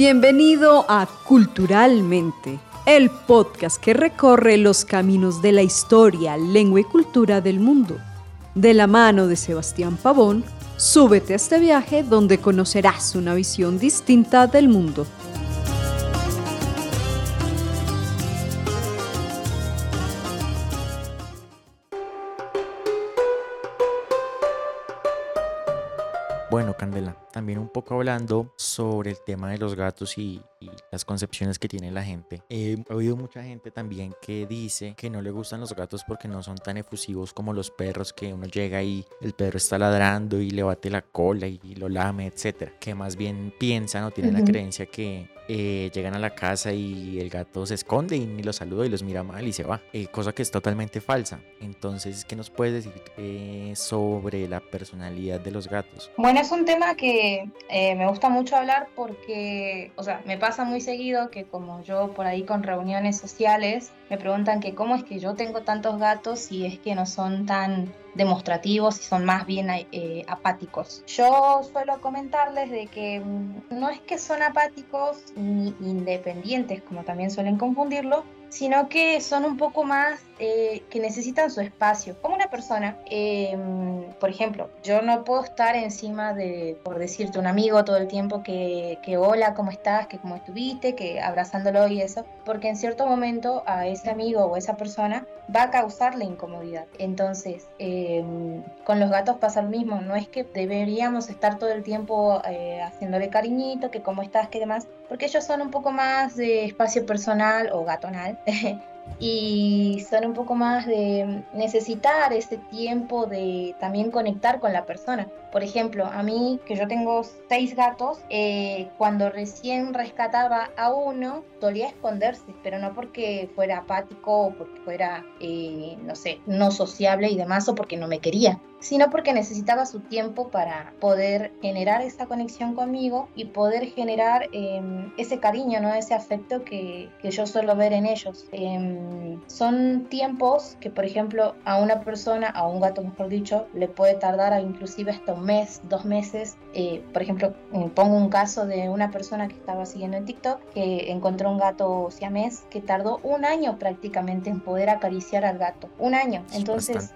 Bienvenido a Culturalmente, el podcast que recorre los caminos de la historia, lengua y cultura del mundo. De la mano de Sebastián Pavón, súbete a este viaje donde conocerás una visión distinta del mundo. Candela, también un poco hablando sobre el tema de los gatos y, las concepciones que tiene la gente. He oído mucha gente también que dice que no le gustan los gatos porque no son tan efusivos como los perros, que uno llega y el perro está ladrando y le bate la cola y, lo lame, etcétera. Que más bien piensan o tienen la creencia que eh, llegan a la casa y el gato se esconde y ni los saluda y los mira mal y se va, eh, cosa que es totalmente falsa. Entonces, ¿qué nos puedes decir eh, sobre la personalidad de los gatos? Bueno, es un tema que me gusta mucho hablar porque, o sea, me pasa muy seguido que como yo por ahí con reuniones sociales me preguntan que cómo es que yo tengo tantos gatos y es que no son tan demostrativos y son más bien eh, apáticos. Yo suelo comentarles de que mm, no es que son apáticos ni independientes, como también suelen confundirlo, sino que son un poco más eh, que necesitan su espacio. Como una persona, em, por ejemplo, yo no puedo estar encima de, por decirte, un amigo todo el tiempo que, que hola, ¿cómo estás? que cómo estuviste, que abrazándolo y eso, porque en cierto momento a ese amigo o esa persona va a causarle incomodidad. Entonces, em, con los gatos pasa lo mismo, no es que deberíamos estar todo el tiempo eh, haciéndole cariñito, que cómo estás, que demás, porque ellos son un poco más de espacio personal o gatonal. y son un poco más de necesitar ese tiempo de también conectar con la persona. Por ejemplo, a mí, que yo tengo seis gatos, eh, cuando recién rescataba a uno, solía esconderse, pero no porque fuera apático o porque fuera, eh, no sé, no sociable y demás, o porque no me quería, sino porque necesitaba su tiempo para poder generar esa conexión conmigo y poder generar em, ese cariño, ¿no? ese afecto que, que yo suelo ver en ellos. Em, son tiempos que, por ejemplo, a una persona, a un gato mejor dicho, le puede tardar a inclusive hasta un mes, dos meses. Eh, por ejemplo, mm, pongo un caso de una persona que estaba siguiendo en TikTok que encontró un gato siamés que tardó un año prácticamente en poder acariciar al gato. Un año. Entonces,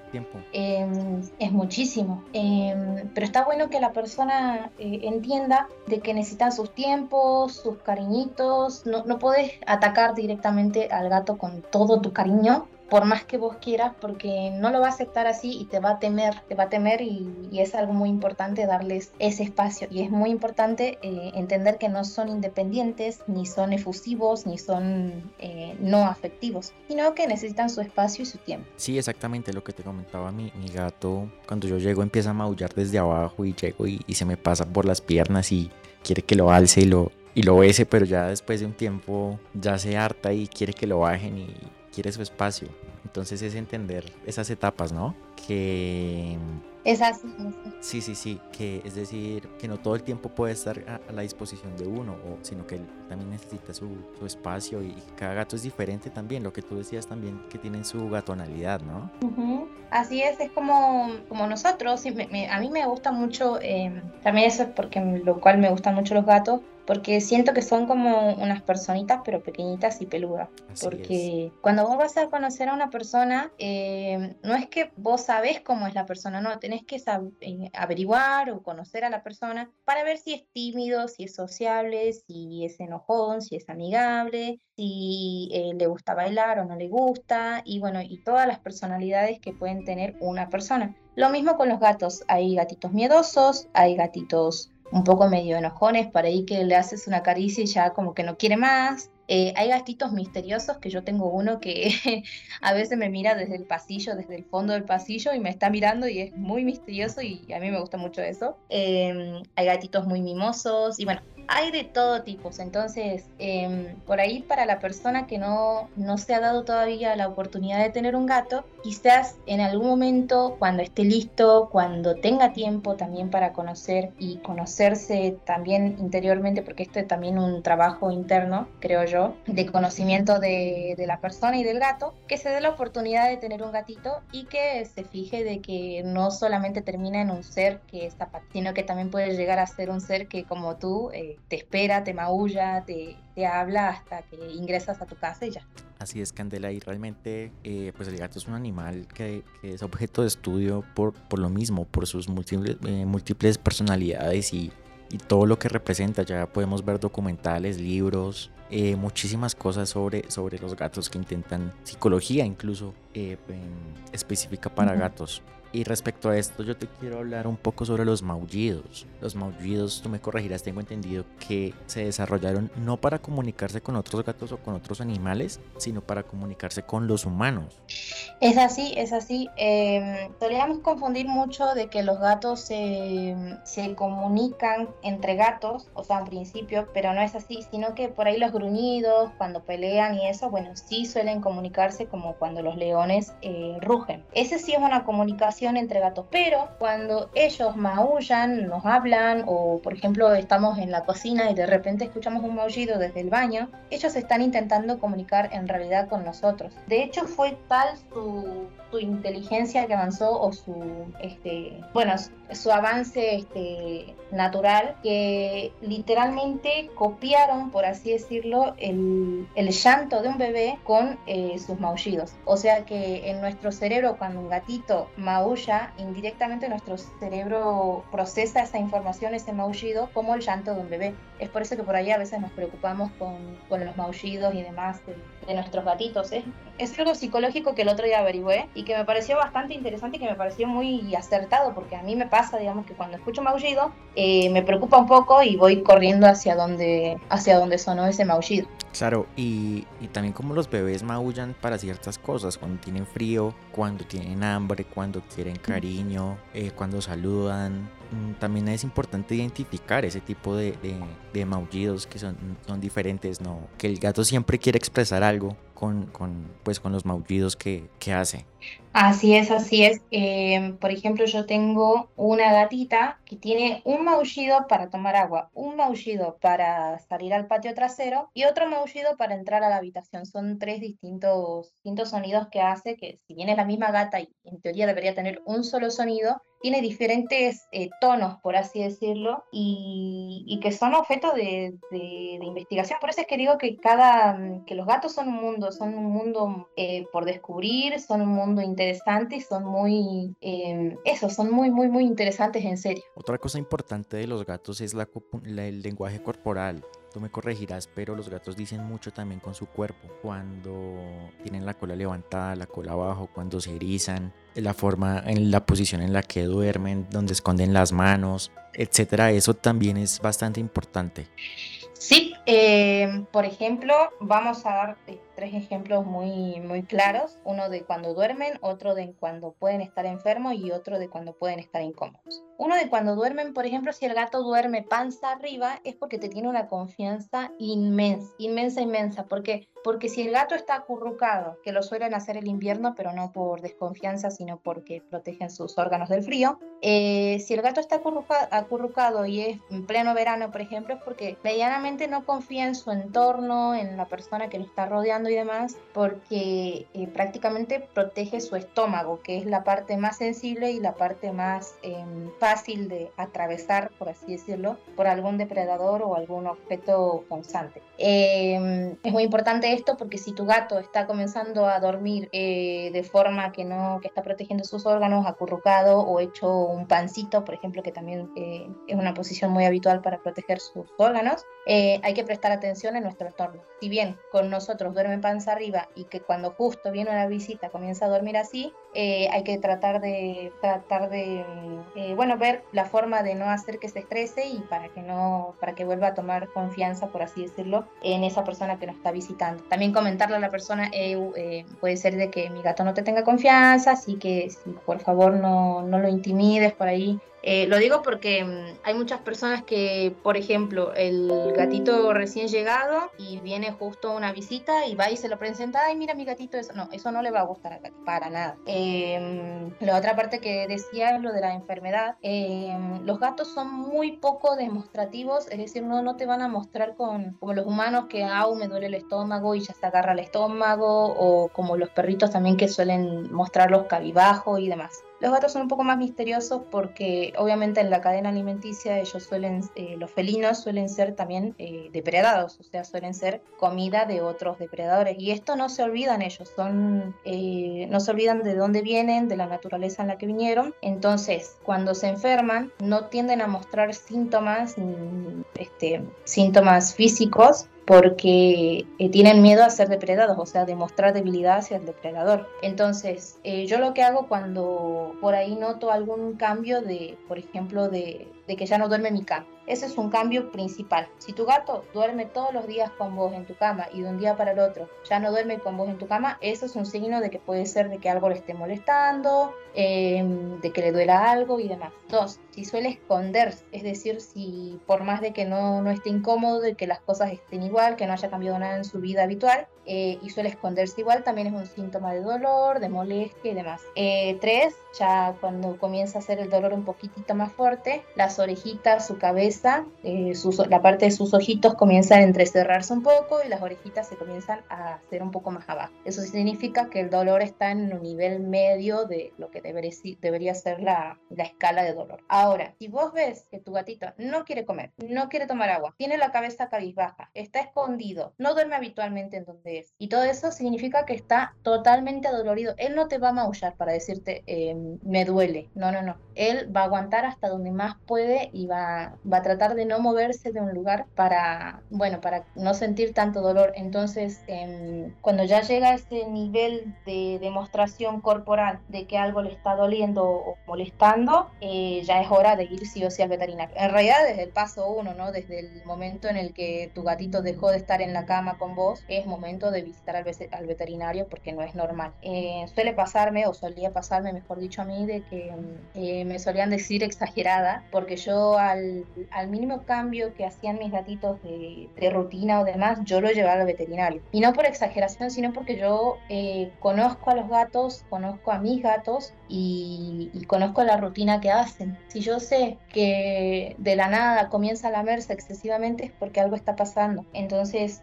em, es muchísimo. Em, pero está bueno que la persona eh, entienda de que necesitan sus tiempos, sus cariñitos. No, no puedes atacar directamente al gato con todo tu cariño por más que vos quieras, porque no lo va a aceptar así y te va a temer, te va a temer y, es algo muy importante darles ese espacio. Y es muy importante eh, entender que no son independientes, ni son efusivos, ni son eh, no afectivos, sino que necesitan su espacio y su tiempo. Sí, exactamente lo que te comentaba mi, mi gato. Cuando yo llego empieza a maullar desde abajo y llego y, se me pasa por las piernas y quiere que lo alce y lo, y lo bese, pero ya después de un tiempo ya se harta y quiere que lo bajen y quiere su espacio. Entonces es entender esas etapas, ¿no? Que... Es así. Sí, sí, sí, que es decir, que no todo el tiempo puede estar a, la disposición de uno, o, sino que él también necesita su, su, espacio y cada gato es diferente también, lo que tú decías también, que tienen su gatonalidad, ¿no? Así es, es como, como nosotros, a mí me gusta mucho, eh, también eso es porque lo cual me gustan mucho los gatos, porque siento que son como unas personitas, pero pequeñitas y peludas. porque cuando vos vas a conocer a una persona, eh, no es que vos sabés cómo es la persona, no, tenés que eh, averiguar o conocer a la persona para ver si es tímido, si es sociable, si es enojón, si es amigable, si eh, le gusta bailar o no le gusta, y bueno, y todas las personalidades que pueden tener una persona. Lo mismo con los gatos, hay gatitos miedosos, hay gatitos un poco medio enojones, para ahí que le haces una caricia y ya como que no quiere más. Eh, hay gatitos misteriosos, que yo tengo uno que a veces me mira desde el pasillo, desde el fondo del pasillo y me está mirando y es muy misterioso y a mí me gusta mucho eso. Em, hay gatitos muy mimosos y bueno, hay de todo tipo, entonces em, por ahí para la persona que no, no se ha dado todavía la oportunidad de tener un gato, quizás en algún momento cuando esté listo, cuando tenga tiempo también para conocer y conocerse también interiormente, porque esto es también un trabajo interno, creo yo, de conocimiento de, de la persona y del gato, que se dé la oportunidad de tener un gatito y que se fije de que no solamente termina en un ser que está, sino que también puede llegar a ser un ser que como tú... Eh, te, te espera, te maulla, te, te habla hasta que ingresas a tu casa y ya. Así es, Candela, y realmente eh, pues el gato es un animal que, que, es objeto de estudio por, por lo mismo, por sus múltiples, eh, múltiples personalidades y, y, todo lo que representa. Ya podemos ver documentales, libros, eh, muchísimas cosas sobre, sobre los gatos que intentan psicología incluso em, específica para uh -huh. gatos. Y respecto a esto, yo te quiero hablar un poco sobre los maullidos. Los maullidos, tú me corregirás, tengo entendido que se desarrollaron no para comunicarse con otros gatos o con otros animales, sino para comunicarse con los humanos. Es así, es así. Eh, solíamos confundir mucho de que los gatos se, se comunican entre gatos, o sea, en principio, pero no es así, sino que por ahí los gruñidos, cuando pelean y eso, bueno, sí suelen comunicarse como cuando los leones eh, rugen. Ese sí es una comunicación entre gatos, pero cuando ellos maullan, nos hablan o por ejemplo estamos en la cocina y de repente escuchamos un maullido desde el baño, ellos están intentando comunicar en realidad con nosotros. De hecho fue tal su, su inteligencia que avanzó o su, este, bueno, su avance este, natural que literalmente copiaron, por así decirlo, el, el llanto de un bebé con eh, sus maullidos. O sea que en nuestro cerebro cuando un gatito maulla, indirectamente nuestro cerebro procesa esa información, ese maullido, como el llanto de un bebé. Es por eso que por ahí a veces nos preocupamos con, con los maullidos y demás de, de nuestros gatitos. Es, es algo psicológico que el otro día averigüé y que me pareció bastante interesante y que me pareció muy acertado, porque a mí me pasa, digamos, que cuando escucho maullido, eh, me preocupa un poco y voy corriendo hacia donde, hacia donde sonó ese maullido. Claro, y, y, también como los bebés maullan para ciertas cosas, cuando tienen frío, cuando tienen hambre, cuando quieren cariño, eh, cuando saludan. También es importante identificar ese tipo de, de, de, maullidos que son, son diferentes, ¿no? Que el gato siempre quiere expresar algo con, con, pues, con los maullidos que, que hace. Así es, así es. Eh, por ejemplo, yo tengo una gatita que tiene un maullido para tomar agua, un maullido para salir al patio trasero y otro maullido para entrar a la habitación. Son tres distintos, distintos sonidos que hace, que si bien es la misma gata y en teoría debería tener un solo sonido, tiene diferentes eh, tonos, por así decirlo, y, y que son objeto de, de, de, investigación. Por eso es que digo que cada que los gatos son un mundo, son un mundo eh, por descubrir, son un mundo interesante y son muy, eh, eso, son muy, muy, muy interesantes en serio. Otra cosa importante de los gatos es la, la, el lenguaje corporal. Tú me corregirás, pero los gatos dicen mucho también con su cuerpo. Cuando tienen la cola levantada, la cola abajo, cuando se erizan, la forma, en la posición en la que duermen, donde esconden las manos, etcétera. Eso también es bastante importante. Sí, eh, por ejemplo, vamos a dar tres ejemplos muy, muy claros. Uno de cuando duermen, otro de cuando pueden estar enfermos y otro de cuando pueden estar incómodos. Uno de cuando duermen, por ejemplo, si el gato duerme panza arriba, es porque te tiene una confianza inmensa, inmensa, inmensa. Porque, porque si el gato está acurrucado, que lo suelen hacer el invierno, pero no por desconfianza, sino porque protegen sus órganos del frío, eh, si el gato está acurrucado y es en pleno verano, por ejemplo, es porque medianamente no confía en su entorno, en la persona que lo está rodeando y demás, porque eh, prácticamente protege su estómago, que es la parte más sensible y la parte más eh, fácil de atravesar, por así decirlo, por algún depredador o algún objeto constante. Eh, es muy importante esto porque si tu gato está comenzando a dormir eh, de forma que no que está protegiendo sus órganos, acurrucado o hecho un pancito, por ejemplo, que también eh, es una posición muy habitual para proteger sus órganos, eh, hay que prestar atención en nuestro entorno. Si bien con nosotros duerme panza arriba y que cuando justo viene una visita comienza a dormir así, eh, hay que tratar de tratar de eh, bueno ver la forma de no hacer que se estrese y para que no para que vuelva a tomar confianza, por así decirlo, en esa persona que nos está visitando. También comentarle a la persona puede ser de que mi gato no te tenga confianza, así que por favor no, no lo intimides por ahí eh, lo digo porque um, hay muchas personas que, por ejemplo, el gatito recién llegado y viene justo una visita y va y se lo presenta, ay, mira mi gatito, eso no, eso no le va a gustar gatito, para nada. Eh, la otra parte que decía es lo de la enfermedad. Eh, los gatos son muy poco demostrativos, es decir, no, no te van a mostrar con, como los humanos que, au, me duele el estómago y ya se agarra el estómago, o como los perritos también que suelen mostrarlos cabibajo y demás Los gatos son un poco más misteriosos porque obviamente en la cadena alimenticia ellos suelen, eh, los felinos suelen ser también eh, depredados, o sea, suelen ser comida de otros depredadores. Y esto no se olvidan ellos, son, eh, no se olvidan de dónde vienen, de la naturaleza en la que vinieron. Entonces, cuando se enferman, no tienden a mostrar síntomas, este, síntomas físicos porque eh, tienen miedo a ser depredados, o sea, de mostrar debilidad hacia el depredador. Entonces, eh, yo lo que hago cuando por ahí noto algún cambio de, por ejemplo, de, que ya no duerme mi cama. Ese es un cambio principal. Si tu gato duerme todos los días con vos en tu cama y de un día para el otro ya no duerme con vos en tu cama, eso es un signo de que puede ser de que algo le esté molestando, em, de que le duela algo y demás. Dos, si suele esconderse, es decir, si por más de que no, no esté incómodo, de que las cosas estén igual, que no haya cambiado nada en su vida habitual, eh, y suele esconderse igual, también es un síntoma de dolor, de molestia y demás. Eh, tres, ya cuando comienza a ser el dolor un poquitito más fuerte, las orejitas, su cabeza, eh, la parte de sus ojitos comienzan a entrecerrarse un poco y las orejitas se comienzan a hacer un poco más abajo. Eso significa que el dolor está en un nivel medio de lo que debería, debería ser la, la escala de dolor. Ahora, si vos ves que tu gatito no quiere comer, no quiere tomar agua, tiene la cabeza cabizbaja, está escondido, no duerme habitualmente en donde y todo eso significa que está totalmente adolorido. Él no te va a maullar para decirte, em, me duele. No, no, no. Él va a aguantar hasta donde más puede y va, va a tratar de no moverse de un lugar para, bueno, para no sentir tanto dolor. Entonces, em, cuando ya llega a ese nivel de demostración corporal de que algo le está doliendo o molestando, eh, ya es hora de ir sí o sí al veterinario. En realidad, desde el paso uno, ¿no? Desde el momento en el que tu gatito dejó de estar en la cama con vos, es momento de visitar al, al veterinario porque no es normal. Eh, suele pasarme, o solía pasarme, mejor dicho a mí, de que eh, me solían decir exagerada, porque yo al, al, mínimo cambio que hacían mis gatitos de, de, rutina o demás, yo lo llevaba al veterinario. Y no por exageración, sino porque yo eh, conozco a los gatos, conozco a mis gatos y, y, conozco la rutina que hacen. Si yo sé que de la nada comienza a lamerse excesivamente es porque algo está pasando. Entonces,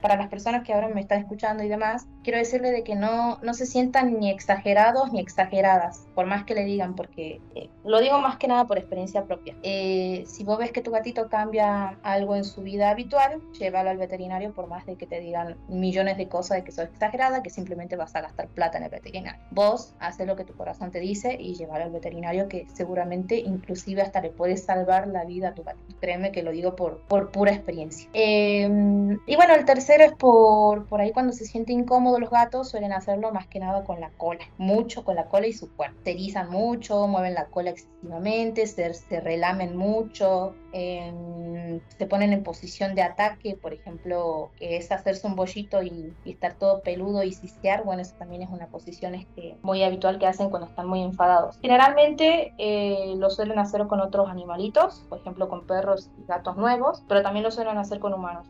para las personas que ahora me están escuchando y demás, quiero decirle de que no, no se sientan ni exagerados ni exageradas, por más que le digan, porque eh, lo digo más que nada por experiencia propia. Eh, si vos ves que tu gatito cambia algo en su vida habitual, llévalo al veterinario por más de que te digan millones de cosas de que sos exagerada, que simplemente vas a gastar plata en el veterinario. Vos haces lo que tu corazón te dice y llévalo al veterinario que seguramente inclusive hasta le puedes salvar la vida a tu gatito. Créeme que lo digo por, por pura experiencia. Eh, y bueno, el tercero es por por, ahí cuando se siente incómodo los gatos suelen hacerlo más que nada con la cola, mucho con la cola y su cuerpo. Se erizan mucho, mueven la cola excesivamente, se, se relamen mucho, 주옵소서. Se ponen en posición de ataque, por ejemplo, que es hacerse un bollito y, estar todo peludo y cisquear, bueno, eso también es una posición este, muy habitual que hacen cuando están muy enfadados. Generalmente eh, lo suelen hacer con otros animalitos, por ejemplo con perros y gatos nuevos, pero también lo suelen hacer con humanos.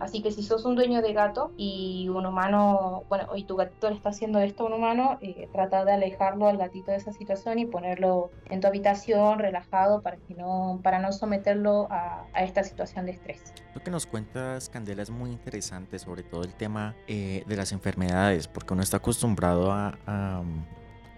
así que si sos un dueño de gato y un humano, bueno, y tu gatito le está haciendo esto a un humano, eh, trata de alejarlo al gatito de esa situación y ponerlo en tu habitación relajado para que no, para no someterlo a, esta situación de estrés. Lo que nos cuentas, Candela, es muy interesante, sobre todo el tema eh, de las enfermedades, porque uno está acostumbrado a,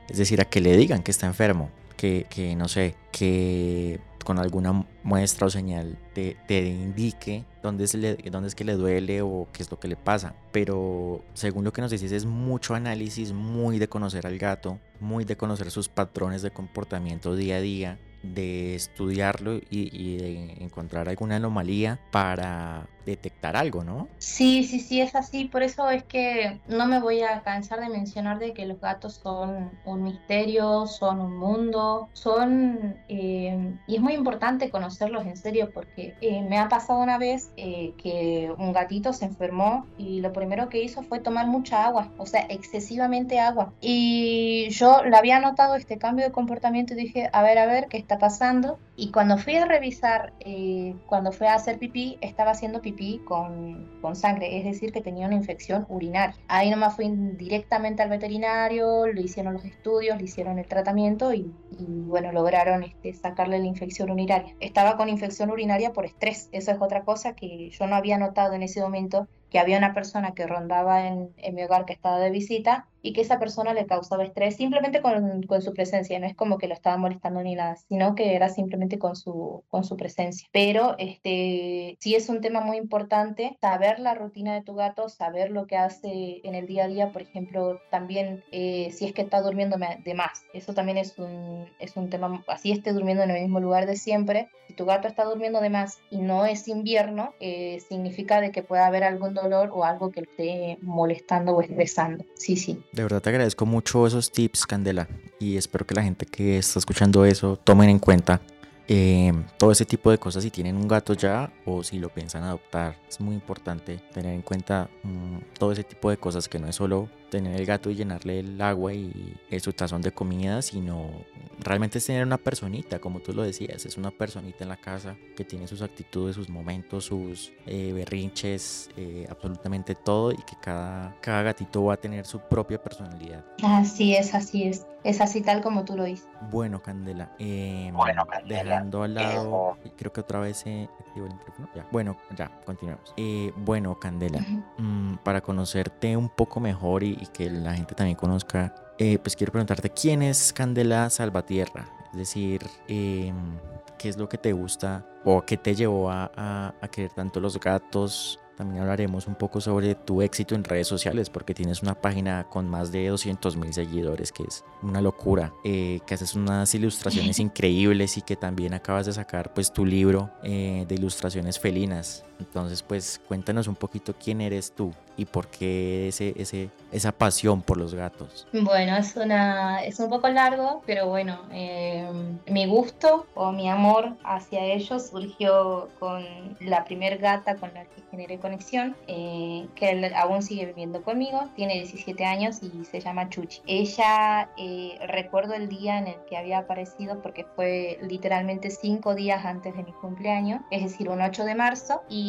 es decir, a que le digan que está enfermo, que, que no sé, que con alguna muestra o señal te, te indique dónde es, le, dónde es que le duele o qué es lo que le pasa. Pero según lo que nos dices es mucho análisis, muy de conocer al gato, muy de conocer sus patrones de comportamiento día a día de estudiarlo y, de encontrar alguna anomalía para detectar algo, ¿no? Sí, sí, sí, es así. Por eso es que no me voy a cansar de mencionar de que los gatos son un misterio, son un mundo, son... Eh, y es muy importante conocerlos en serio porque eh, me ha pasado una vez eh, que un gatito se enfermó y lo primero que hizo fue tomar mucha agua, o sea, excesivamente agua. Y yo le había notado este cambio de comportamiento y dije, a ver, a ver, ¿qué está pasando? Y cuando fui a revisar, cuando fue a hacer pipí, estaba haciendo pipí con, sangre, es decir, que tenía una infección urinaria. Ahí nomás fui directamente al veterinario, le hicieron los estudios, le hicieron el tratamiento y, bueno, lograron este, sacarle la infección urinaria. Estaba con infección urinaria por estrés, eso es otra cosa que yo no había notado en ese momento que había una persona que rondaba en, en mi hogar que estaba de visita y que esa persona le causaba estrés simplemente con, con, su presencia, no es como que lo estaba molestando ni nada, sino que era simplemente con su, con su presencia. Pero este, sí es un tema muy importante saber la rutina de tu gato, saber lo que hace en el día a día, por ejemplo, también eh, si es que está durmiendo de más, eso también es un, es un tema, así esté durmiendo en el mismo lugar de siempre, si tu gato está durmiendo de más y no es invierno, eh, significa de que puede haber algún dolor o algo que le esté molestando o estresando. Sí, sí. De verdad te agradezco mucho esos tips, Candela, y espero que la gente que está escuchando eso tomen en cuenta eh, todo ese tipo de cosas si tienen un gato ya o si lo piensan adoptar. Es muy importante tener en cuenta mm, todo ese tipo de cosas que no es solo tener el gato y llenarle el agua y su tazón de comida, sino realmente es tener una personita, como tú lo decías, es una personita en la casa que tiene sus actitudes, sus momentos, sus eh, berrinches, eh, absolutamente todo y que cada, cada gatito va a tener su propia personalidad. Así es, así es, es así tal como tú lo dices. Bueno, Candela, em, bueno, dejando al lado, creo que otra vez se activó el micrófono. Ya. Bueno, ya, continuamos. Eh, bueno, Candela, mm, para conocerte un poco mejor y y que la gente también conozca, eh, pues quiero preguntarte quién es Candela Salvatierra. Es decir, em, qué es lo que te gusta o qué te llevó a, a querer tanto los gatos, también hablaremos un poco sobre tu éxito en redes sociales, porque tienes una página con más de 200 mil seguidores, que es una locura, eh, que haces unas ilustraciones increíbles y que también acabas de sacar pues tu libro eh, de ilustraciones felinas. Entonces pues cuéntanos un poquito quién eres tú y por qué ese, ese, esa pasión por los gatos. Bueno, es, una, es un poco largo, pero bueno, eh, mi gusto o mi amor hacia ellos surgió con la primer gata con la que generé conexión, eh, que aún sigue viviendo conmigo, tiene 17 años y se llama Chuchi. Ella, eh, recuerdo el día en el que había aparecido porque fue literalmente cinco días antes de mi cumpleaños, es decir, un 8 de marzo, y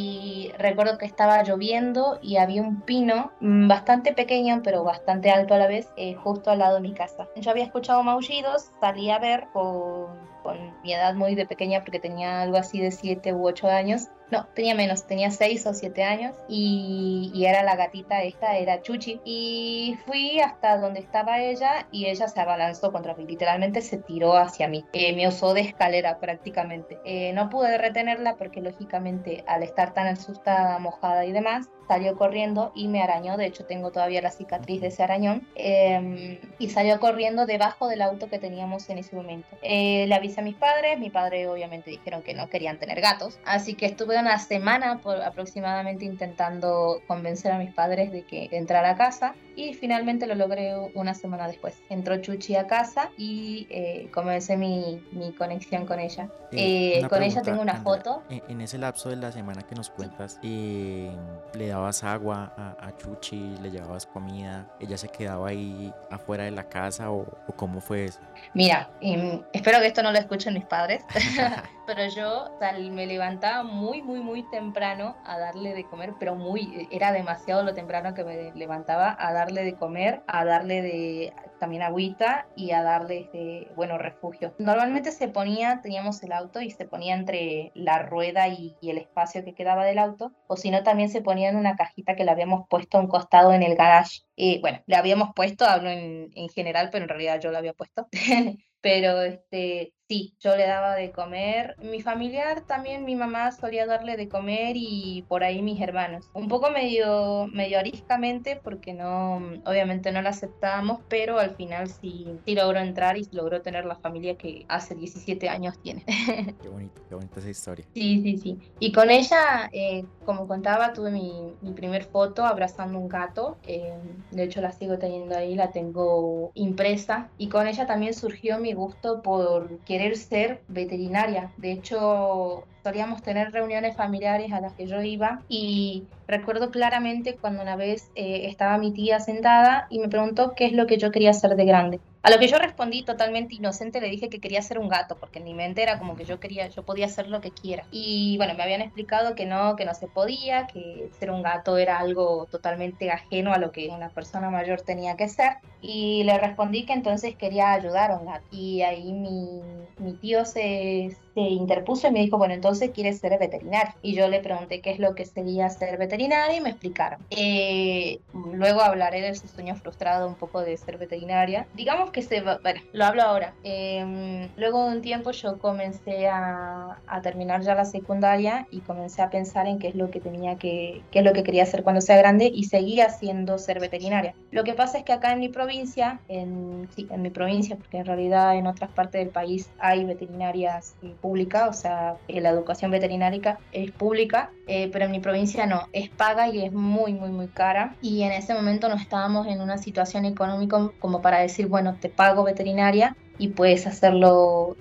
recuerdo que estaba lloviendo y había un pino mm, bastante pequeño, pero bastante alto a la vez, eh, justo al lado de mi casa. Yo había escuchado maullidos, salí a ver con, con mi edad muy de pequeña porque tenía algo así de 7 u 8 años no, tenía menos, tenía 6 o 7 años y, era la gatita esta, era Chuchi. Y fui hasta donde estaba ella y ella se abalanzó contra mí, literalmente se tiró hacia mí, eh, me usó de escalera prácticamente. Eh, no pude retenerla porque lógicamente al estar tan asustada, mojada y demás, salió corriendo y me arañó, de hecho tengo todavía la cicatriz de ese arañón, em, y salió corriendo debajo del auto que teníamos en ese momento. Eh, le avisé a mis padres, mi padre obviamente dijeron que no querían tener gatos, así que estuve una semana por aproximadamente intentando convencer a mis padres de que entrara a casa y finalmente lo logré una semana después. Entró Chuchi a casa y eh, comencé mi, mi, conexión con ella. Eh, con ella tengo una foto. En, ese lapso de la semana que nos cuentas, eh, ¿le dabas agua a, Chuchi? ¿Le llevabas comida? ¿Ella se quedaba ahí afuera de la casa o, o cómo fue eso? Mira, em, espero que esto no lo escuchen mis padres, pero yo me levantaba muy, muy, muy temprano a darle de comer, pero muy, era demasiado lo temprano que me levantaba a darle de comer, a darle de también agüita y a darle, este, bueno, refugio. Normalmente se ponía, teníamos el auto y se ponía entre la rueda y, el espacio que quedaba del auto, o si no también se ponía en una cajita que le habíamos puesto a un costado en el garage. Y bueno, le habíamos puesto, hablo en, en general, pero en realidad yo lo había puesto. pero este, Sí, yo le daba de comer. Mi familiar también, mi mamá solía darle de comer y por ahí mis hermanos. Un poco medio, medio ariscamente porque no, obviamente no la aceptábamos, pero al final sí, sí logró entrar y logró tener la familia que hace 17 años tiene. Qué bonito, qué bonita esa historia. Sí, sí, sí. Y con ella, eh, como contaba, tuve mi, mi, primer foto abrazando un gato. Eh, de hecho la sigo teniendo ahí, la tengo impresa. Y con ella también surgió mi gusto por querer ser veterinaria. De hecho, solíamos tener reuniones familiares a las que yo iba y recuerdo claramente cuando una vez eh, estaba mi tía sentada y me preguntó qué es lo que yo quería hacer de grande. A lo que yo respondí totalmente inocente, le dije que quería ser un gato, porque en mi mente era como que yo quería, yo podía hacer lo que quiera. Y bueno, me habían explicado que no, que no se podía, que ser un gato era algo totalmente ajeno a lo que una persona mayor tenía que ser. Y le respondí que entonces quería ayudar a un gato. Y ahí mi, mi tío se, se interpuso y me dijo, bueno, entonces quieres ser veterinario. Y yo le pregunté qué es lo que sería ser veterinaria y me explicaron. Eh, luego hablaré de ese sueño frustrado un poco de ser veterinaria. Digamos que se va, bueno, lo hablo ahora. Em, luego de un tiempo yo comencé a, a, terminar ya la secundaria y comencé a pensar en qué es lo que tenía que, qué es lo que quería hacer cuando sea grande y seguía haciendo ser veterinaria. Lo que pasa es que acá en mi provincia, en, sí, en mi provincia, porque en realidad en otras partes del país hay veterinarias eh, públicas, o sea, eh, la educación veterinárica es pública, eh, pero en mi provincia no, es paga y es muy, muy, muy cara. Y en ese momento no estábamos en una situación económica como para decir, bueno, te pago veterinaria y puedes hacerlo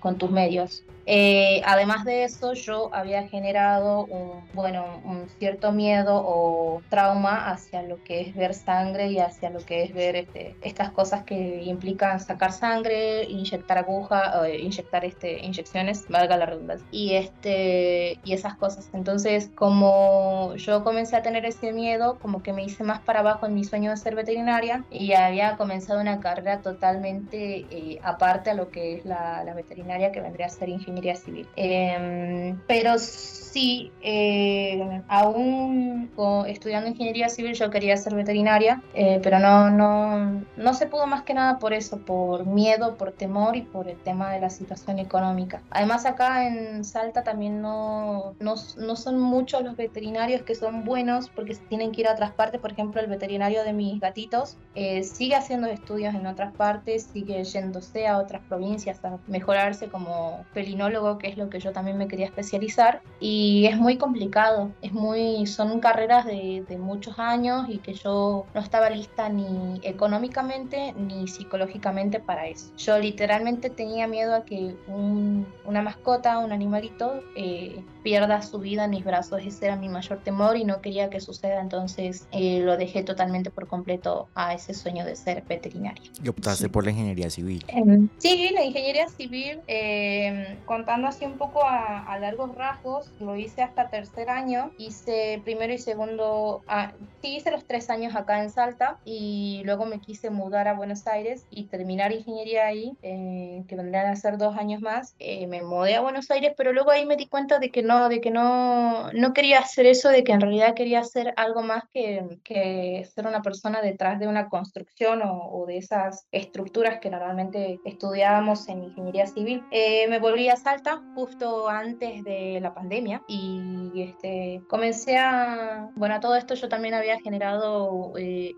con tus medios. Eh, además de eso, yo había generado un, bueno, un cierto miedo o trauma hacia lo que es ver sangre y hacia lo que es ver este, estas cosas que implican sacar sangre, inyectar aguja, eh, inyectar este, inyecciones, valga la redundancia, y, este, y esas cosas. Entonces, como yo comencé a tener ese miedo, como que me hice más para abajo en mi sueño de ser veterinaria y había comenzado una carrera totalmente eh, aparte a lo que es la, la veterinaria, que vendría a ser ingeniero civil. Em, pero sí, eh, aún estudiando ingeniería civil yo quería ser veterinaria, eh, pero no, no, no se pudo más que nada por eso, por miedo, por temor y por el tema de la situación económica. Además acá en Salta también no, no, no son muchos los veterinarios que son buenos porque tienen que ir a otras partes, por ejemplo el veterinario de mis gatitos eh, sigue haciendo estudios en otras partes, sigue yéndose a otras provincias a mejorarse como felino que es lo que yo también me quería especializar. Y es muy complicado, es muy, son carreras de, muchos años y que yo no estaba lista ni económicamente ni psicológicamente para eso. Yo literalmente tenía miedo a que una mascota, un animalito, eh, pierda su vida en mis brazos. Ese era mi mayor temor y no quería que suceda. Entonces eh, lo dejé totalmente por completo a ese sueño de ser veterinaria. ¿Y optaste por la ingeniería civil? Em, sí, la ingeniería civil. Eh, contando así un poco a, largos rasgos, lo hice hasta tercer año, hice primero y segundo, ah, sí hice los tres años acá en Salta y luego me quise mudar a Buenos Aires y terminar ingeniería ahí, eh, que vendrían a ser dos años más. Eh, me mudé a Buenos Aires, pero luego ahí me di cuenta de que no, de que no, no quería hacer eso, de que en realidad quería hacer algo más que, que ser una persona detrás de una construcción o, o de esas estructuras que normalmente estudiábamos en ingeniería civil. Eh, me volví a Salta justo antes de la pandemia y este, comencé a, bueno, a todo esto yo también había generado, eh,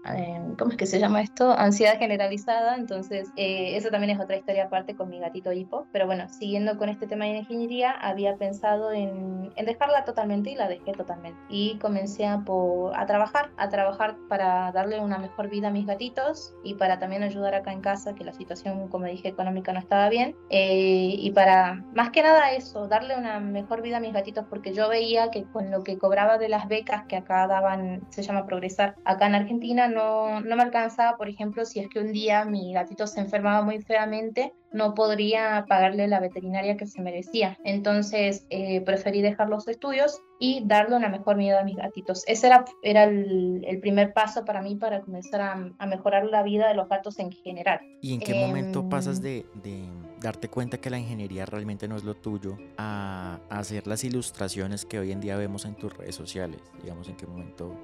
¿cómo es que se llama esto? Ansiedad generalizada, entonces eh, eso también es otra historia aparte con mi gatito hipo, pero bueno, siguiendo con este tema de ingeniería, había pensado en, en dejarla totalmente y la dejé totalmente y comencé a, a trabajar, a trabajar para darle una mejor vida a mis gatitos y para también ayudar acá en casa, que la situación, como dije, económica no estaba bien, eh, y para más que nada eso, darle una mejor vida a mis gatitos, porque yo veía que con lo que cobraba de las becas que acá daban, se llama Progresar, acá en Argentina no, no me alcanzaba, por ejemplo, si es que un día mi gatito se enfermaba muy feamente, no podría pagarle la veterinaria que se merecía. Entonces eh, preferí dejar los estudios y darle una mejor vida a mis gatitos. Ese era, era el, primer paso para mí para comenzar a, mejorar la vida de los gatos en general. ¿Y en qué momento pasas em, de, de darte cuenta que la ingeniería realmente no es lo tuyo, a, hacer las ilustraciones que hoy en día vemos en tus redes sociales. Digamos, en qué momento,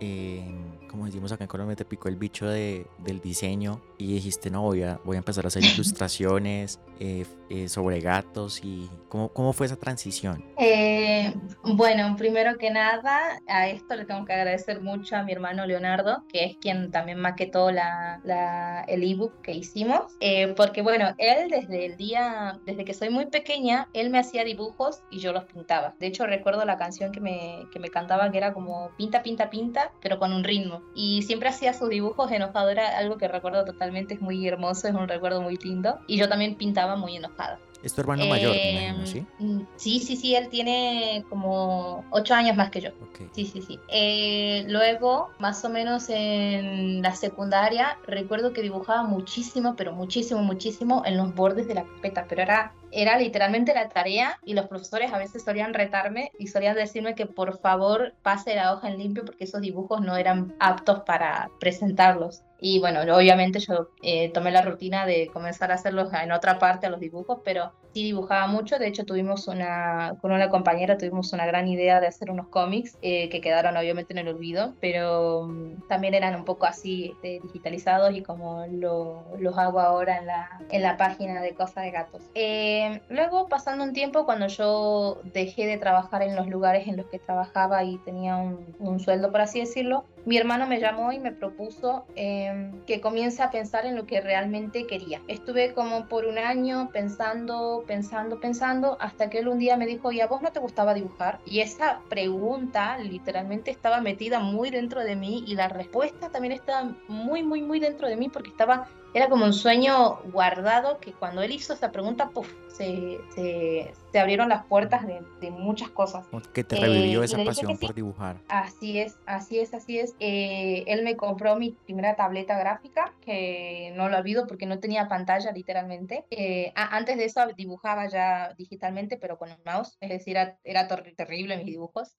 como decimos acá en Colombia, te picó el bicho de, del diseño y dijiste, no, voy a, voy a empezar a hacer ilustraciones eh, eh, sobre gatos y cómo, cómo fue esa transición. Eh, bueno, primero que nada, a esto le tengo que agradecer mucho a mi hermano Leonardo, que es quien también maquetó la, la, el ebook que hicimos, porque bueno, él desde el día desde que soy muy pequeña, él me hacía dibujos y yo los pintaba. De hecho, recuerdo la canción que me, que me cantaba que era como pinta, pinta, pinta, pero con un ritmo. Y siempre hacía sus dibujos enojado, era algo que recuerdo totalmente, es muy hermoso, es un recuerdo muy lindo. Y yo también pintaba muy enojada. Es tu hermano mayor, em, ¿sí? Mm, sí, sí, sí, él tiene como ocho años más que yo. Sí, sí, sí. Eh, luego, más o menos en la secundaria, recuerdo que dibujaba muchísimo, pero muchísimo, muchísimo en los bordes de la carpeta, pero era era literalmente la tarea y los profesores a veces solían retarme y solían decirme que por favor pase la hoja en limpio porque esos dibujos no eran aptos para presentarlos. Y bueno, obviamente yo eh, tomé la rutina de comenzar a hacerlos en otra parte a los dibujos, pero sí dibujaba mucho. De hecho, tuvimos una, con una compañera tuvimos una gran idea de hacer unos cómics eh, que quedaron obviamente en el olvido, pero mm, también eran un poco así este, digitalizados y como lo, los hago ahora en la, en la página de Cosas de Gatos. Eh, luego, pasando un tiempo, cuando yo dejé de trabajar en los lugares en los que trabajaba y tenía un, un sueldo, por así decirlo, mi hermano me llamó y me propuso em, que comience a pensar en lo que realmente quería. Estuve como por un año pensando, pensando, pensando, hasta que él un día me dijo, ¿y a vos no te gustaba dibujar? Y esa pregunta literalmente estaba metida muy dentro de mí y la respuesta también estaba muy, muy, muy dentro de mí porque estaba era como un sueño guardado que cuando él hizo esa pregunta, puff, se, se, abrieron las puertas de, de, muchas cosas. Que te revivió eh, esa pasión por dibujar. Así es, así es, así es. Eh, él me compró mi primera tableta gráfica, que no lo olvido porque no tenía pantalla literalmente. Eh, antes de eso dibujaba ya digitalmente, pero con el mouse, es decir, era, era terrible mis dibujos.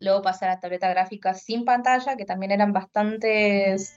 luego pasé a la tableta gráfica sin pantalla, que también eran bastantes,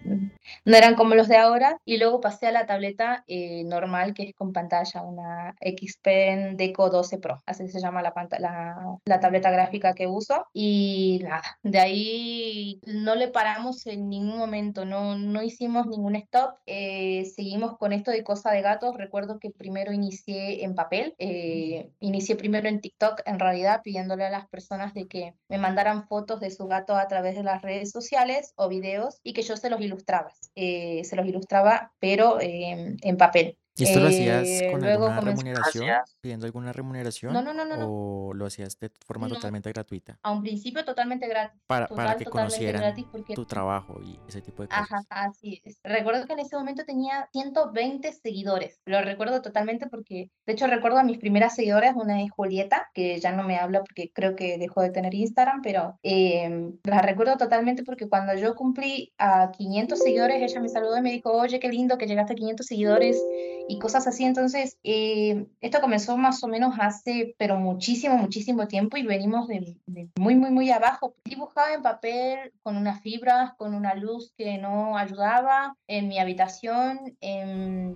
no eran como los de ahora, y luego pasé a la tableta normal, que es con pantalla, una XPen Deco 12 Pro, así se llama la, la, la, tableta gráfica que uso. Y nada, de ahí no le paramos en ningún momento, no, no hicimos ningún stop, eh, seguimos con esto de cosa de gatos. Recuerdo que primero inicié en papel, eh, inicié primero en TikTok en realidad pidiéndole a las personas de que me mandaran fotos de su gato a través de las redes sociales o videos y que yo se los ilustraba. Eh, se los ilustraba, pero en papel. ¿Y esto lo hacías eh, con alguna remuneración? ¿Pidiendo alguna remuneración? No, no, no, no. ¿O lo hacías de forma totalmente gratuita? A un principio totalmente gratis. Para, para que conocieran tu trabajo y ese tipo de cosas. Ajá, así es. Recuerdo que en ese momento tenía 120 seguidores. Lo recuerdo totalmente porque, de hecho, recuerdo a mis primeras seguidoras. Una es Julieta, que ya no me habla porque creo que dejó de tener Instagram, pero eh, la recuerdo totalmente porque cuando yo cumplí a 500 seguidores, ella me saludó y me dijo, oye, qué lindo que llegaste a 500 seguidores y cosas así. Entonces, eh, esto comenzó más o menos hace, pero muchísimo, muchísimo tiempo y venimos de, muy, muy, muy abajo. Dibujaba en papel con unas fibras, con una luz que no ayudaba en mi habitación,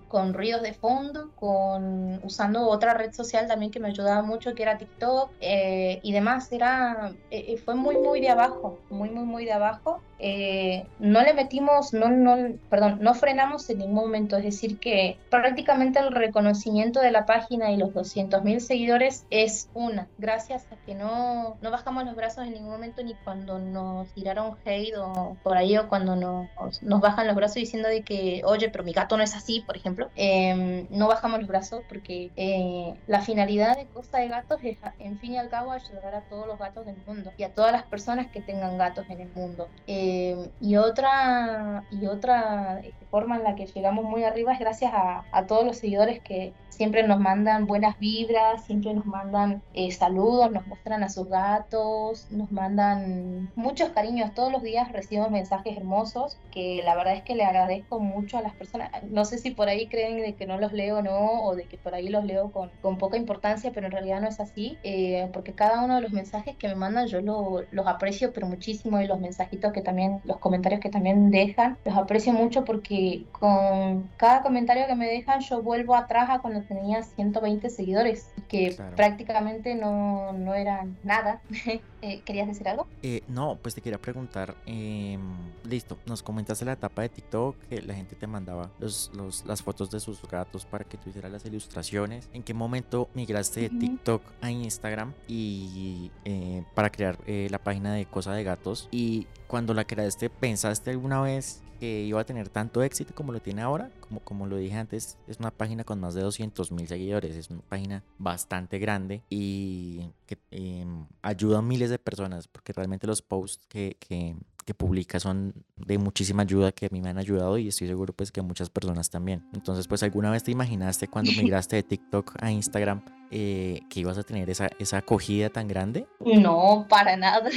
con ruidos de fondo, con usando otra red social también que me ayudaba mucho, que era TikTok eh, y demás. Era, eh, fue muy, muy de abajo, muy, muy, muy de abajo. Eh, no le metimos, no, no, perdón, no frenamos en ningún momento, es decir, que prácticamente el reconocimiento de la página y los 200.000 seguidores es una, gracias a que no, no bajamos los brazos en ningún momento ni cuando nos tiraron hate o por ahí o cuando nos, nos bajan los brazos diciendo de que, oye, pero mi gato no es así, por ejemplo, em, no bajamos los brazos porque eh, la finalidad de Costa de Gatos es, en fin y al cabo, ayudar a todos los gatos del mundo y a todas las personas que tengan gatos en el mundo. Eh, eh, y otra, y otra forma en la que llegamos muy arriba es gracias a, a todos los seguidores que siempre nos mandan buenas vibras, siempre nos mandan eh, saludos, nos muestran a sus gatos, nos mandan muchos cariños. Todos los días recibo mensajes hermosos que la verdad es que le agradezco mucho a las personas. No sé si por ahí creen de que no los leo o no, o de que por ahí los leo con, con poca importancia, pero en realidad no es así, eh, porque cada uno de los mensajes que me mandan yo lo, los aprecio, pero muchísimo, y los mensajitos que también, los comentarios que también dejan, los aprecio mucho porque con cada comentario que me dejan yo vuelvo atrás a cuando tenía 120 seguidores, que prácticamente no, no eran nada. Eh, ¿Querías decir algo? Eh, no, pues te quería preguntar, em, listo, nos comentaste la etapa de TikTok, que la gente te mandaba los, los, las fotos de sus gatos para que tú hicieras las ilustraciones. ¿En qué momento migraste de TikTok a Instagram y eh, para crear la página de Cosa de Gatos? Y cuando la creaste, ¿pensaste alguna vez que iba a tener tanto éxito como lo tiene ahora. Como, como lo dije antes, es una página con más de 200 mil seguidores. Es una página bastante grande y que em, ayuda a miles de personas porque realmente los posts que, que, que, publica son de muchísima ayuda que a mí me han ayudado y estoy seguro pues que a muchas personas también. Entonces pues alguna vez te imaginaste cuando migraste de TikTok a Instagram eh, que ibas a tener esa, esa acogida tan grande? No, para nada.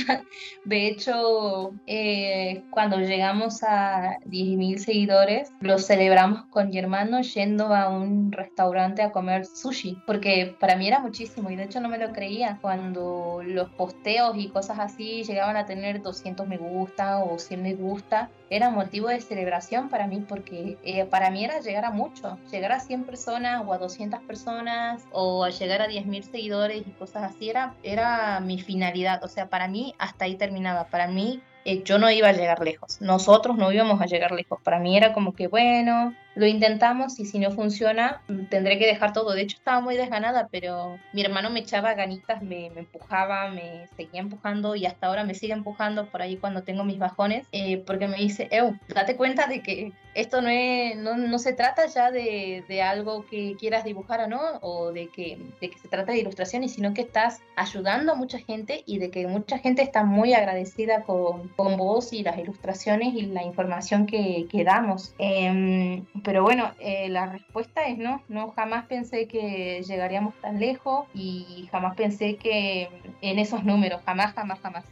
De hecho, eh, cuando llegamos a 10.000 seguidores, lo celebramos con mi hermano yendo a un restaurante a comer sushi, porque para mí era muchísimo y de hecho no me lo creía cuando los posteos y cosas así llegaban a tener 200 me gusta o 100 me gusta, era motivo de celebración para mí porque eh, para mí era llegar a mucho, llegar a 100 personas o a 200 personas o a llegar a 10.000 seguidores y cosas así era, era mi finalidad, o sea, para mí hasta ahí terminaba, para mí eh, yo no iba a llegar lejos, nosotros no íbamos a llegar lejos, para mí era como que bueno, lo intentamos y si no funciona tendré que dejar todo. De hecho estaba muy desganada, pero mi hermano me echaba ganitas, me, empujaba, me seguía empujando y hasta ahora me sigue empujando por ahí cuando tengo mis bajones, eh, porque me dice, Ew, date cuenta de que esto no, es, no, no se trata ya de, de, algo que quieras dibujar o no, o de que, de que se trata de ilustraciones, sino que estás ayudando a mucha gente y de que mucha gente está muy agradecida con, con vos y las ilustraciones y la información que, que damos. Eh, pero bueno, eh, la respuesta es no, no, jamás pensé que llegaríamos tan lejos y jamás pensé que en esos números, jamás, jamás, jamás.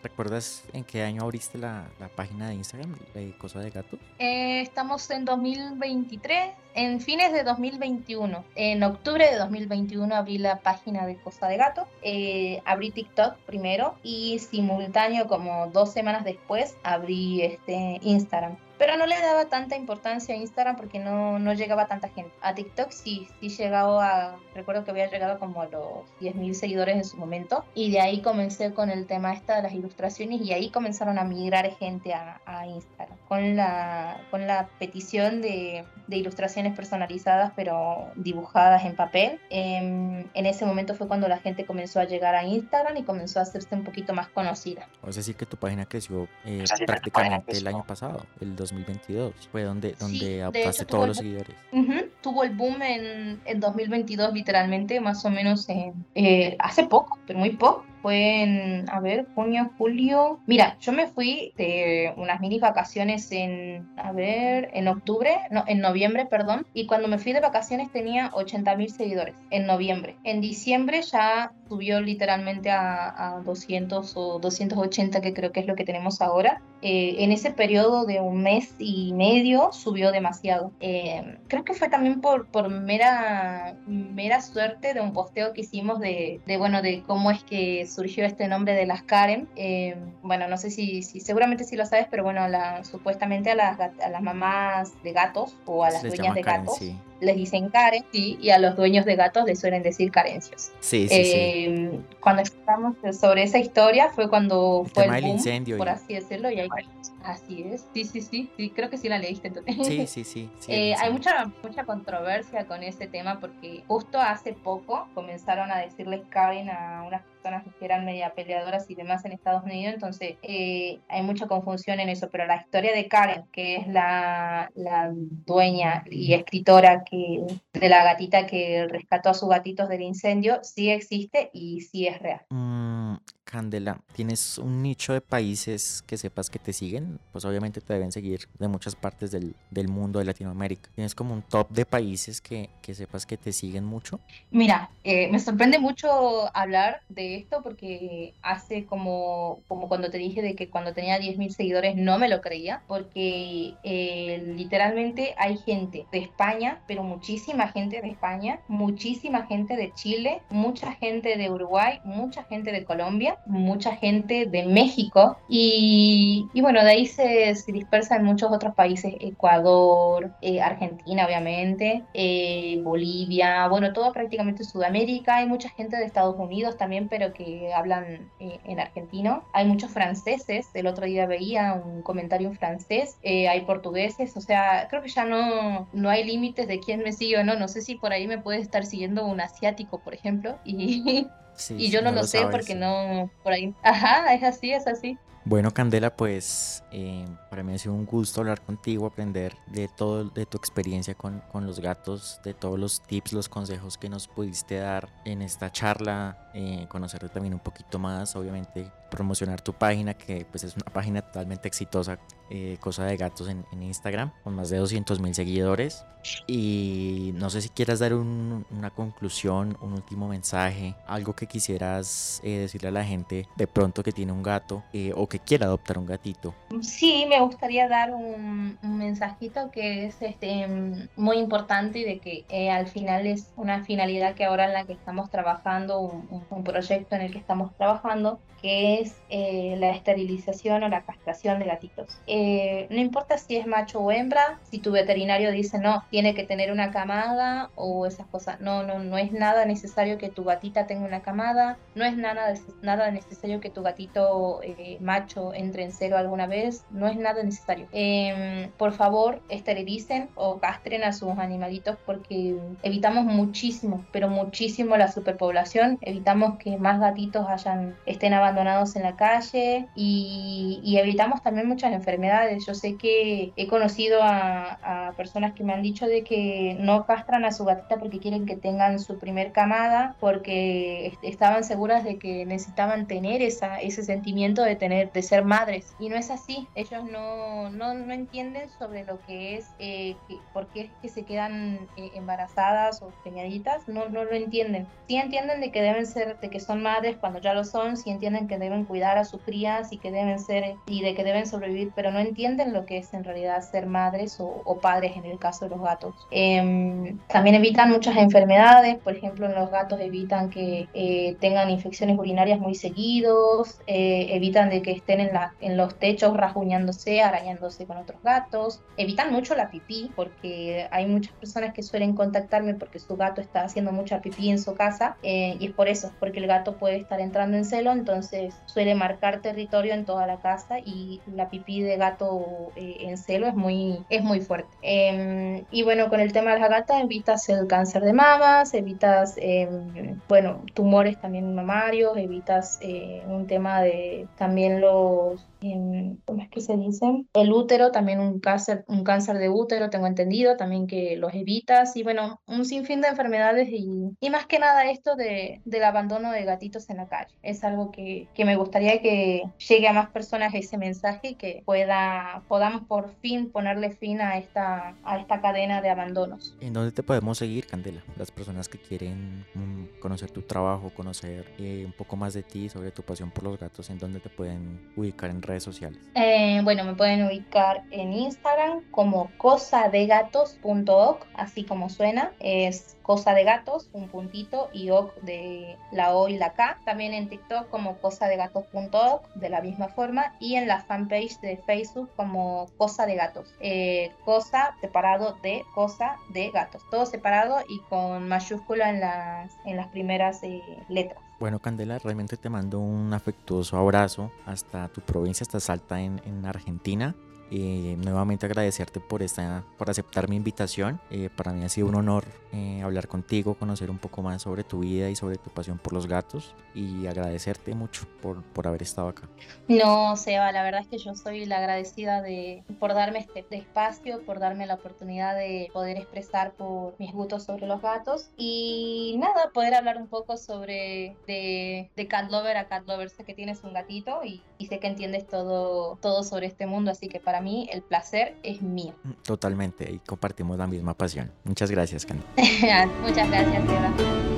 ¿Recuerdas en qué año abriste la, la página de Instagram, de Cosa de Gato? Eh, estamos en 2023, en fines de 2021. En octubre de 2021 abrí la página de Cosa de Gato, eh, abrí TikTok primero y simultáneo como dos semanas después abrí este Instagram pero no le daba tanta importancia a Instagram porque no, no llegaba tanta gente. A TikTok sí, sí llegaba a, recuerdo que había llegado como a los 10.000 seguidores en su momento y de ahí comencé con el tema esta de las ilustraciones y ahí comenzaron a migrar gente a, a Instagram con la, con la petición de, de, ilustraciones personalizadas pero dibujadas en papel. En, en ese momento fue cuando la gente comenzó a llegar a Instagram y comenzó a hacerse un poquito más conocida. Es decir, que tu página creció eh, prácticamente el año pasado, el 2022. Fue donde, donde sí, todos los seguidores. Tuvo el boom en, en, 2022, literalmente, más o menos en, eh, hace poco, pero muy poco fue en, a ver, junio, julio. Mira, yo me fui de unas mini vacaciones en, a ver, en octubre, no, en noviembre, perdón. Y cuando me fui de vacaciones tenía 80 mil seguidores en noviembre. En diciembre ya subió literalmente a, a, 200 o 280, que creo que es lo que tenemos ahora. Eh, en ese periodo de un mes y medio subió demasiado. Eh, creo que fue también por, por mera, mera suerte de un posteo que hicimos de, de bueno, de cómo es que surgió este nombre de las Karen. Eh, bueno, no sé si, si, seguramente sí lo sabes, pero bueno, la, supuestamente a las, a las mamás de gatos o a las dueñas de gatos les dicen Karen, sí, y a los dueños de gatos les suelen decir carencios. Sí, sí, sí. Eh, cuando escuchamos sobre esa historia fue cuando fue el boom, incendio por así decirlo, y ahí Así es, sí, sí, sí, sí, creo que sí la leíste entonces. Sí, sí, sí. sí eh, hay mucha, mucha controversia con ese tema porque justo hace poco comenzaron a decirles Karen a unas personas que eran media peleadoras y demás en Estados Unidos, entonces eh, hay mucha confusión en eso, pero la historia de Karen, que es la, la dueña y escritora que, de la gatita que rescató a sus gatitos del incendio, sí existe y sí es real. Mm, Candela, ¿tienes un nicho de países que sepas que te siguen? Pues obviamente te deben seguir de muchas partes del, del mundo de Latinoamérica. ¿Tienes como un top de países que, que sepas que te siguen mucho? Mira, eh, me sorprende mucho hablar de esto porque hace como, como cuando te dije de que cuando tenía 10.000 seguidores no me lo creía, porque eh, literalmente hay gente de España, pero muchísima gente de España, muchísima gente de Chile, mucha gente de Uruguay, mucha gente de Colombia mucha gente de México y, y bueno, de ahí se, se, dispersa en muchos otros países, Ecuador, eh, Argentina obviamente, eh, Bolivia, bueno, todo prácticamente Sudamérica, hay mucha gente de Estados Unidos también, pero que hablan eh, en argentino, hay muchos franceses, el otro día veía un comentario en francés, eh, hay portugueses, o sea, creo que ya no, no hay límites de quién me sigue o no, no sé si por ahí me puede estar siguiendo un asiático, por ejemplo, y y yo no, lo, sé porque no, por ahí. Ajá, es así, es así. Bueno, Candela, pues eh, para mí ha sido un gusto hablar contigo, aprender de todo, de tu experiencia con, con, los gatos, de todos los tips, los consejos que nos pudiste dar en esta charla, eh, conocerte también un poquito más, obviamente promocionar tu página, que pues es una página totalmente exitosa, eh, Cosa de Gatos en, en, Instagram, con más de 200 mil seguidores. Y no sé si quieras dar un, una conclusión, un último mensaje, algo que quisieras eh, decirle a la gente de pronto que tiene un gato eh, o que quiera adoptar un gatito. Sí, me gustaría dar un, mensajito que es este, muy importante y de que eh, al final es una finalidad que ahora en la que estamos trabajando, un, proyecto en el que estamos trabajando, que es eh, la esterilización o la castración de gatitos. Eh, no importa si es macho o hembra, si tu veterinario dice no, tiene que tener una camada o esas cosas, no, no, no es nada necesario que tu gatita tenga una camada, no es nada, nada necesario que tu gatito macho entre en cero alguna vez, no es nada necesario. Em, por favor, esterilicen o castren a sus animalitos porque evitamos muchísimo, pero muchísimo la superpoblación, evitamos que más gatitos hayan, estén abandonados en la calle y, evitamos también muchas enfermedades. Yo sé que he conocido a, personas que me han dicho de que no castran a su gatita porque quieren que tengan su primer camada, porque estaban seguras de que necesitaban tener esa, ese sentimiento de tener, de ser madres. Y no es así. Ellos no, no, no entienden sobre lo que es, eh, que, por qué es que se quedan eh, embarazadas o peñaditas, no, no lo entienden. Sí entienden de que deben ser, de que son madres cuando ya lo son, sí entienden que deben cuidar a sus crías y que deben ser, y de que deben sobrevivir, pero no entienden lo que es en realidad ser madres o, padres en el caso de los gatos. Em, también evitan muchas enfermedades, por ejemplo en los gatos evitan que eh, tengan infecciones urinarias muy seguidos, eh, evitan de que estén en, la, en los techos rasguñándose, arañándose con otros gatos, evitan mucho la pipí porque hay muchas personas que suelen contactarme porque su gato está haciendo mucha pipí en su casa eh, y es por eso, porque el gato puede estar entrando en celo, entonces suele marcar territorio en toda la casa y la pipí de gato eh, en celo es muy, es muy fuerte. Em, y bueno, con el tema de las gatas evitas el cáncer de mamas, evitas, em, bueno, tumores también mamarios, evitas eh, un tema de también los ¿cómo es que se dice? El útero, también un cáncer, un cáncer de útero, tengo entendido, también que los evitas y bueno, un sinfín de enfermedades y, y más que nada esto de, del abandono de gatitos en la calle. Es algo que, que, me gustaría que llegue a más personas ese mensaje y que pueda, podamos por fin ponerle fin a esta, a esta cadena de abandonos. ¿En dónde te podemos seguir, Candela? Las personas que quieren mm, conocer tu trabajo, conocer eh, un poco más de ti, sobre tu pasión por los gatos, ¿en dónde te pueden ubicar en redes sociales? Eh, bueno, me pueden ubicar en Instagram como cosadegatos.oc, así como suena, es cosa de gatos, un puntito y oc de la O y la K. También en TikTok como cosadegatos.oc, de la misma forma, y en la fanpage de Facebook como cosa de gatos. Eh, cosa separado de cosa de gatos. Todo separado y con mayúscula en las, en las primeras eh, letras. Bueno, Candela, realmente te mando un afectuoso abrazo hasta tu provincia, hasta Salta en, en Argentina. Eh, nuevamente agradecerte por, esta, por aceptar mi invitación. Eh, para mí ha sido un honor eh, hablar contigo, conocer un poco más sobre tu vida y sobre tu pasión por los gatos y agradecerte mucho por, por haber estado acá. No, Seba, la verdad es que yo soy la agradecida de, por darme este, espacio, por darme la oportunidad de poder expresar por mis gustos sobre los gatos y nada, poder hablar un poco sobre de, de cat lover a cat lover. Sé que tienes un gatito y, y sé que entiendes todo, todo sobre este mundo, así que para para mí el placer es mío. Mm, totalmente, y compartimos la misma pasión. Muchas gracias, Candy. Muchas gracias, Eva.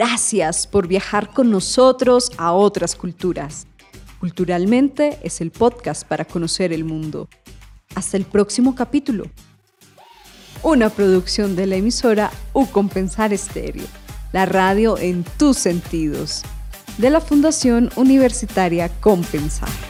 Gracias por viajar con nosotros a otras culturas. Culturalmente es el podcast para conocer el mundo. Hasta el próximo capítulo. Una producción de la emisora U Compensar Estéreo, la radio en tus sentidos, de la Fundación Universitaria Compensar.